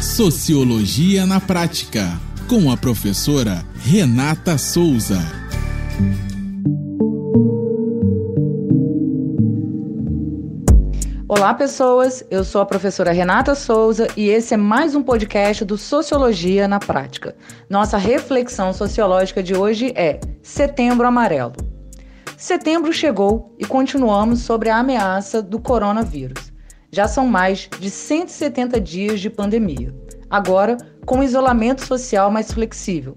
Sociologia na Prática, com a professora Renata Souza. Olá, pessoas. Eu sou a professora Renata Souza e esse é mais um podcast do Sociologia na Prática. Nossa reflexão sociológica de hoje é Setembro Amarelo. Setembro chegou e continuamos sobre a ameaça do coronavírus. Já são mais de 170 dias de pandemia, agora com isolamento social mais flexível.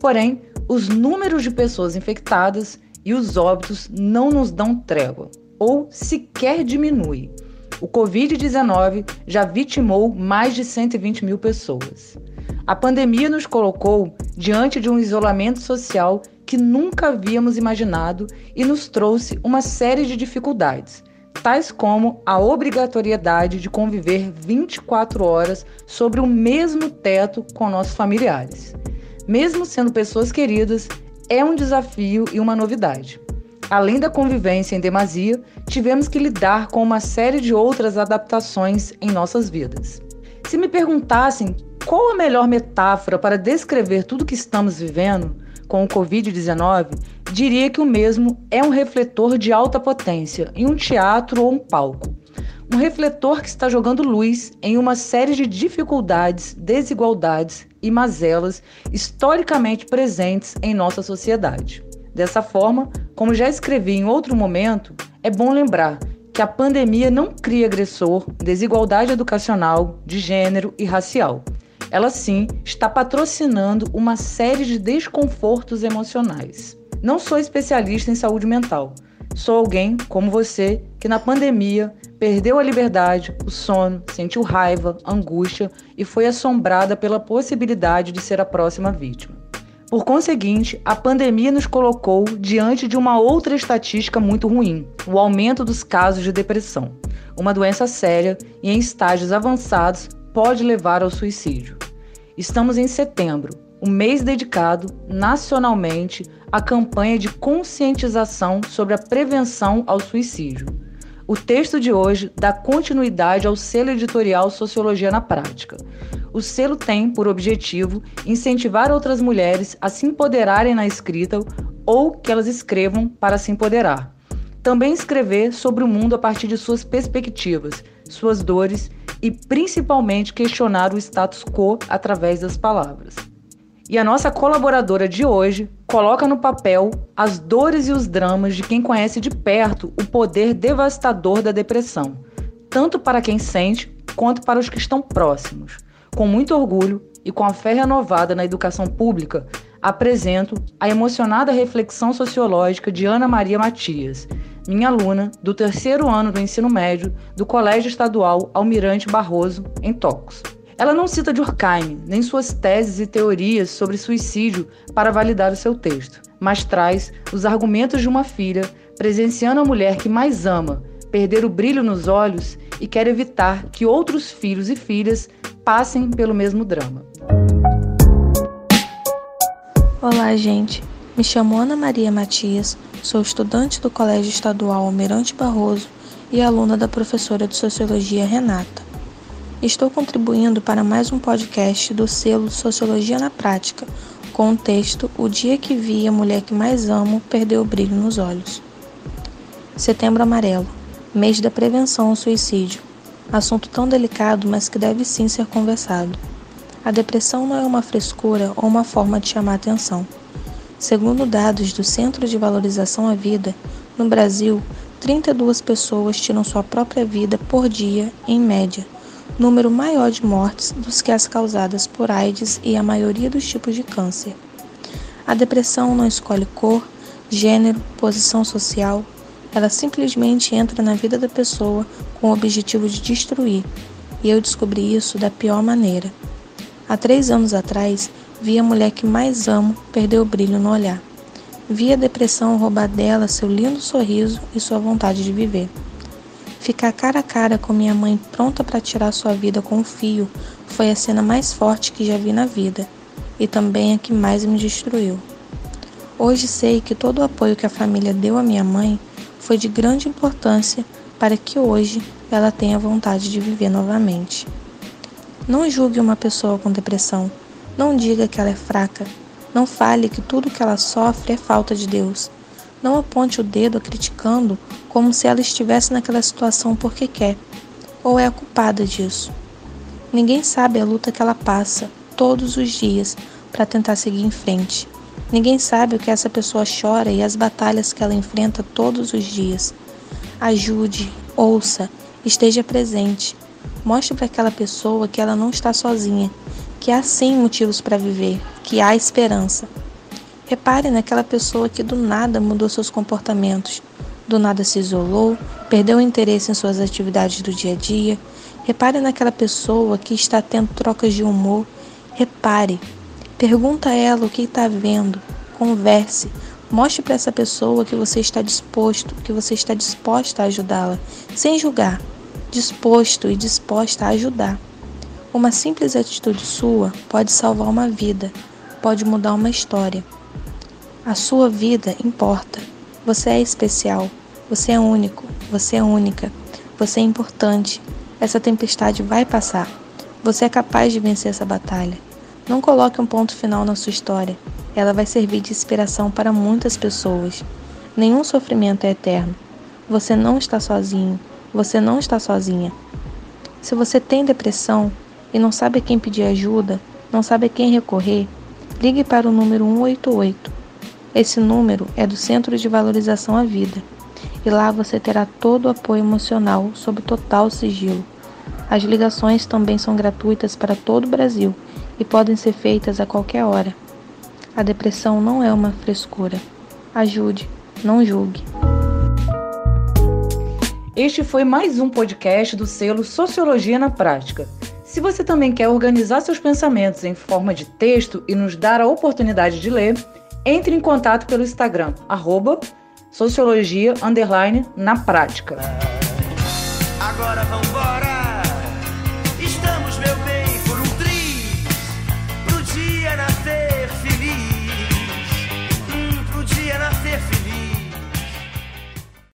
Porém, os números de pessoas infectadas e os óbitos não nos dão trégua, ou sequer diminui. O Covid-19 já vitimou mais de 120 mil pessoas. A pandemia nos colocou diante de um isolamento social que nunca havíamos imaginado e nos trouxe uma série de dificuldades, tais como a obrigatoriedade de conviver 24 horas sobre o mesmo teto com nossos familiares. Mesmo sendo pessoas queridas, é um desafio e uma novidade. Além da convivência em demasia, tivemos que lidar com uma série de outras adaptações em nossas vidas. Se me perguntassem qual a melhor metáfora para descrever tudo que estamos vivendo com o Covid-19, diria que o mesmo é um refletor de alta potência em um teatro ou um palco. Um refletor que está jogando luz em uma série de dificuldades, desigualdades e mazelas historicamente presentes em nossa sociedade. Dessa forma, como já escrevi em outro momento, é bom lembrar que a pandemia não cria agressor, desigualdade educacional, de gênero e racial. Ela sim está patrocinando uma série de desconfortos emocionais. Não sou especialista em saúde mental. Sou alguém, como você, que na pandemia perdeu a liberdade, o sono, sentiu raiva, angústia e foi assombrada pela possibilidade de ser a próxima vítima. Por conseguinte, a pandemia nos colocou diante de uma outra estatística muito ruim: o aumento dos casos de depressão. Uma doença séria e em estágios avançados pode levar ao suicídio. Estamos em setembro, o um mês dedicado nacionalmente à campanha de conscientização sobre a prevenção ao suicídio. O texto de hoje dá continuidade ao selo editorial Sociologia na Prática. O selo tem por objetivo incentivar outras mulheres a se empoderarem na escrita ou que elas escrevam para se empoderar. Também escrever sobre o mundo a partir de suas perspectivas, suas dores e principalmente questionar o status quo através das palavras. E a nossa colaboradora de hoje coloca no papel as dores e os dramas de quem conhece de perto o poder devastador da depressão, tanto para quem sente quanto para os que estão próximos. Com muito orgulho e com a fé renovada na educação pública, apresento a emocionada reflexão sociológica de Ana Maria Matias, minha aluna do terceiro ano do ensino médio do Colégio Estadual Almirante Barroso, em Tocos. Ela não cita Durkheim, nem suas teses e teorias sobre suicídio para validar o seu texto, mas traz os argumentos de uma filha presenciando a mulher que mais ama perder o brilho nos olhos e quer evitar que outros filhos e filhas passem pelo mesmo drama. Olá, gente. Me chamo Ana Maria Matias, sou estudante do Colégio Estadual Almirante Barroso e aluna da professora de Sociologia Renata. Estou contribuindo para mais um podcast do selo Sociologia na Prática, com o texto O Dia que Vi a Mulher que Mais Amo Perdeu o Brilho nos Olhos. Setembro Amarelo mês da prevenção ao suicídio. Assunto tão delicado, mas que deve sim ser conversado. A depressão não é uma frescura ou uma forma de chamar atenção. Segundo dados do Centro de Valorização à Vida, no Brasil, 32 pessoas tiram sua própria vida por dia, em média número maior de mortes dos que as causadas por AIDS e a maioria dos tipos de câncer. A depressão não escolhe cor, gênero, posição social, ela simplesmente entra na vida da pessoa com o objetivo de destruir, e eu descobri isso da pior maneira. Há três anos atrás, vi a mulher que mais amo perder o brilho no olhar. Vi a depressão roubar dela seu lindo sorriso e sua vontade de viver. Ficar cara a cara com minha mãe pronta para tirar sua vida com um fio foi a cena mais forte que já vi na vida e também a que mais me destruiu. Hoje sei que todo o apoio que a família deu à minha mãe foi de grande importância para que hoje ela tenha vontade de viver novamente. Não julgue uma pessoa com depressão. Não diga que ela é fraca. Não fale que tudo que ela sofre é falta de Deus. Não aponte o dedo criticando como se ela estivesse naquela situação porque quer, ou é a culpada disso. Ninguém sabe a luta que ela passa todos os dias para tentar seguir em frente. Ninguém sabe o que essa pessoa chora e as batalhas que ela enfrenta todos os dias. Ajude, ouça, esteja presente. Mostre para aquela pessoa que ela não está sozinha, que há sim motivos para viver, que há esperança. Repare naquela pessoa que do nada mudou seus comportamentos, do nada se isolou, perdeu o interesse em suas atividades do dia a dia. Repare naquela pessoa que está tendo trocas de humor. Repare. Pergunta a ela o que está vendo. Converse. Mostre para essa pessoa que você está disposto, que você está disposta a ajudá-la, sem julgar. Disposto e disposta a ajudar. Uma simples atitude sua pode salvar uma vida, pode mudar uma história. A sua vida importa. Você é especial, você é único, você é única, você é importante. Essa tempestade vai passar. Você é capaz de vencer essa batalha. Não coloque um ponto final na sua história. Ela vai servir de inspiração para muitas pessoas. Nenhum sofrimento é eterno. Você não está sozinho. Você não está sozinha. Se você tem depressão e não sabe a quem pedir ajuda, não sabe a quem recorrer, ligue para o número 188 esse número é do Centro de Valorização à Vida e lá você terá todo o apoio emocional sob total sigilo. As ligações também são gratuitas para todo o Brasil e podem ser feitas a qualquer hora. A depressão não é uma frescura. Ajude, não julgue. Este foi mais um podcast do selo Sociologia na Prática. Se você também quer organizar seus pensamentos em forma de texto e nos dar a oportunidade de ler, entre em contato pelo Instagram, arroba sociologia, na prática. Agora vambora!